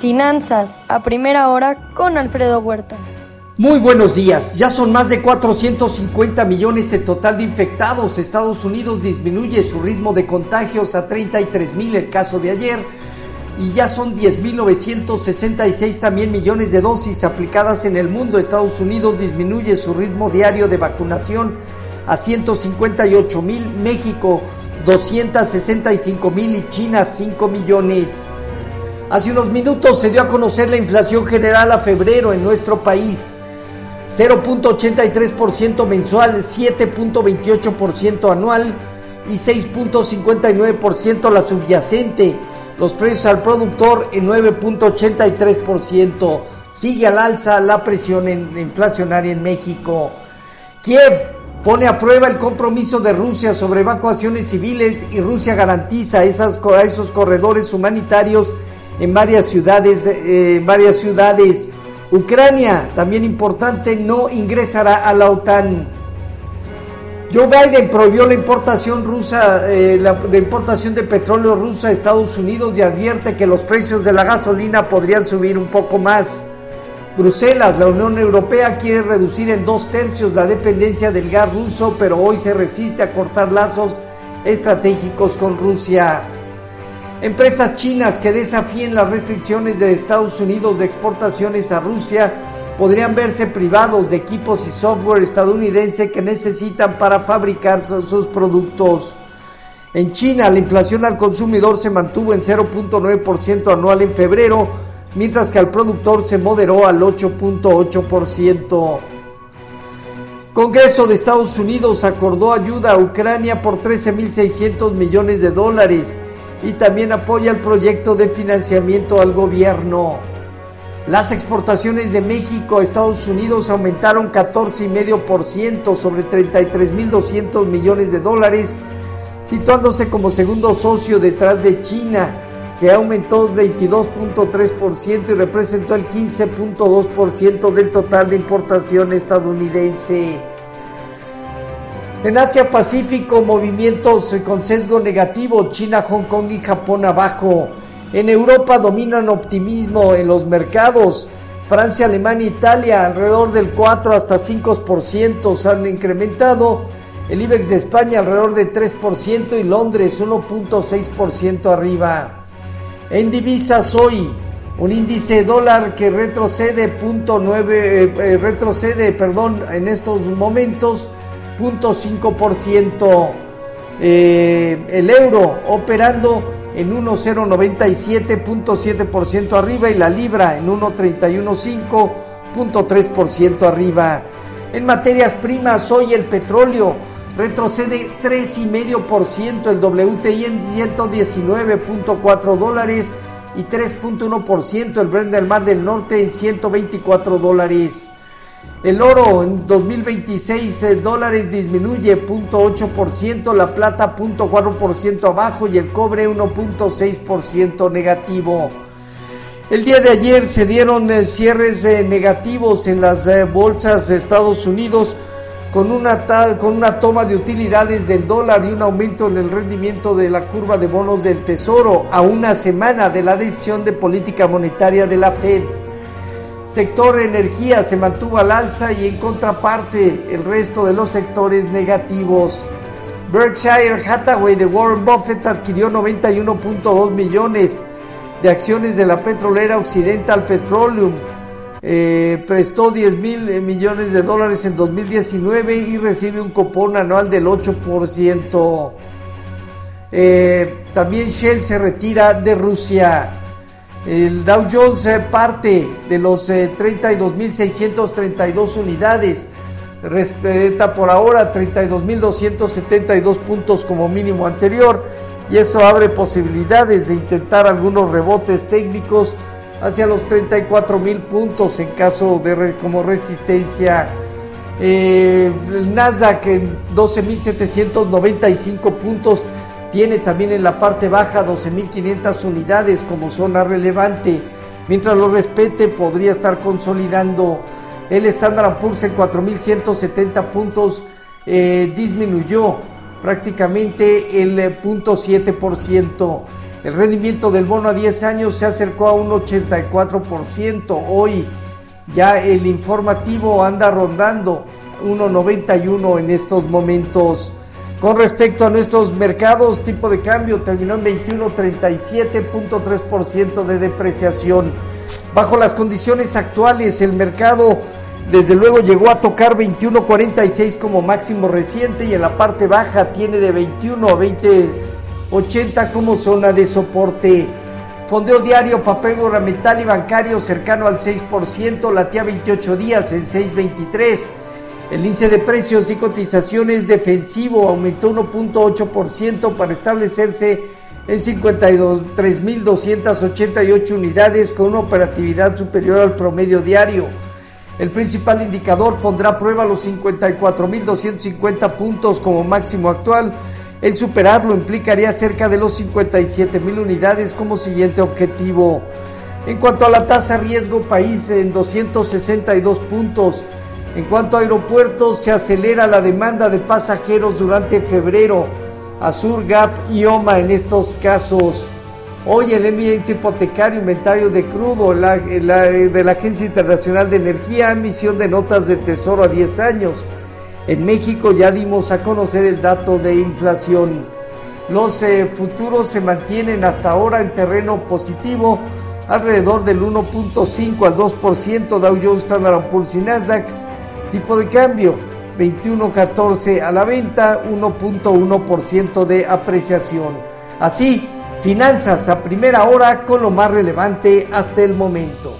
Finanzas a primera hora con Alfredo Huerta. Muy buenos días. Ya son más de 450 millones el total de infectados. Estados Unidos disminuye su ritmo de contagios a 33 mil el caso de ayer. Y ya son 10.966 también millones de dosis aplicadas en el mundo. Estados Unidos disminuye su ritmo diario de vacunación a 158 mil. México 265 mil y China 5 millones. Hace unos minutos se dio a conocer la inflación general a febrero en nuestro país. 0.83% mensual, 7.28% anual y 6.59% la subyacente. Los precios al productor en 9.83%. Sigue al alza la presión inflacionaria en México. Kiev pone a prueba el compromiso de Rusia sobre evacuaciones civiles y Rusia garantiza esas, esos corredores humanitarios en varias ciudades, eh, varias ciudades. Ucrania, también importante, no ingresará a la OTAN. Joe Biden prohibió la importación rusa, eh, la, de importación de petróleo ruso a Estados Unidos y advierte que los precios de la gasolina podrían subir un poco más. Bruselas, la Unión Europea quiere reducir en dos tercios la dependencia del gas ruso, pero hoy se resiste a cortar lazos estratégicos con Rusia. Empresas chinas que desafíen las restricciones de Estados Unidos de exportaciones a Rusia podrían verse privados de equipos y software estadounidense que necesitan para fabricar sus productos. En China, la inflación al consumidor se mantuvo en 0.9% anual en febrero, mientras que al productor se moderó al 8.8%. Congreso de Estados Unidos acordó ayuda a Ucrania por 13.600 millones de dólares y también apoya el proyecto de financiamiento al gobierno. Las exportaciones de México a Estados Unidos aumentaron 14,5% sobre 33.200 millones de dólares, situándose como segundo socio detrás de China, que aumentó 22.3% y representó el 15.2% del total de importación estadounidense. En Asia Pacífico, movimientos con sesgo negativo, China, Hong Kong y Japón abajo. En Europa dominan optimismo en los mercados. Francia, Alemania, Italia alrededor del 4 hasta 5% se han incrementado. El IBEX de España alrededor de 3% y Londres 1.6% arriba. En divisas hoy, un índice dólar que retrocede, punto eh, eh, retrocede perdón, en estos momentos 0.5%. Eh, el euro operando en 1,097.7% arriba y la libra en 1,315.3% arriba. En materias primas, hoy el petróleo retrocede 3,5%, el WTI en 119.4 dólares y 3.1%, el Brent del Mar del Norte en 124 dólares. El oro en 2026 eh, dólares disminuye 0.8%, la plata 0.4% abajo y el cobre 1.6% negativo. El día de ayer se dieron eh, cierres eh, negativos en las bolsas de Estados Unidos con una, con una toma de utilidades del dólar y un aumento en el rendimiento de la curva de bonos del Tesoro a una semana de la decisión de política monetaria de la Fed. Sector energía se mantuvo al alza y en contraparte el resto de los sectores negativos. Berkshire Hathaway de Warren Buffett adquirió 91.2 millones de acciones de la petrolera Occidental Petroleum. Eh, prestó 10 mil millones de dólares en 2019 y recibe un cupón anual del 8%. Eh, también Shell se retira de Rusia. El Dow Jones parte de los 32.632 eh, unidades. Respeta por ahora 32.272 puntos como mínimo anterior y eso abre posibilidades de intentar algunos rebotes técnicos hacia los 34.000 puntos en caso de como resistencia. Eh, el Nasdaq en 12.795 puntos tiene también en la parte baja 12.500 unidades como zona relevante. Mientras lo respete, podría estar consolidando. El Standard Poor's en 4.170 puntos eh, disminuyó prácticamente el 0.7%. El rendimiento del bono a 10 años se acercó a un 84%. Hoy ya el informativo anda rondando 1.91 en estos momentos. Con respecto a nuestros mercados, tipo de cambio terminó en 21.37.3% de depreciación. Bajo las condiciones actuales, el mercado desde luego llegó a tocar 21.46 como máximo reciente y en la parte baja tiene de 21 a 20.80 como zona de soporte. Fondeo diario, papel gubernamental y bancario cercano al 6%, latía 28 días en 6.23. El índice de precios y cotizaciones defensivo aumentó 1.8% para establecerse en 53.288 unidades con una operatividad superior al promedio diario. El principal indicador pondrá a prueba los 54.250 puntos como máximo actual. El superarlo implicaría cerca de los 57.000 unidades como siguiente objetivo. En cuanto a la tasa riesgo país en 262 puntos. En cuanto a aeropuertos, se acelera la demanda de pasajeros durante febrero. Azur, Gap y OMA en estos casos. Hoy el eminencia hipotecario inventario de crudo de la Agencia Internacional de Energía, emisión de notas de tesoro a 10 años. En México ya dimos a conocer el dato de inflación. Los eh, futuros se mantienen hasta ahora en terreno positivo, alrededor del 1.5 al 2%, Dow Jones, Standard Poor's y Nasdaq. Tipo de cambio, 21.14 a la venta, 1.1% de apreciación. Así, Finanzas a primera hora con lo más relevante hasta el momento.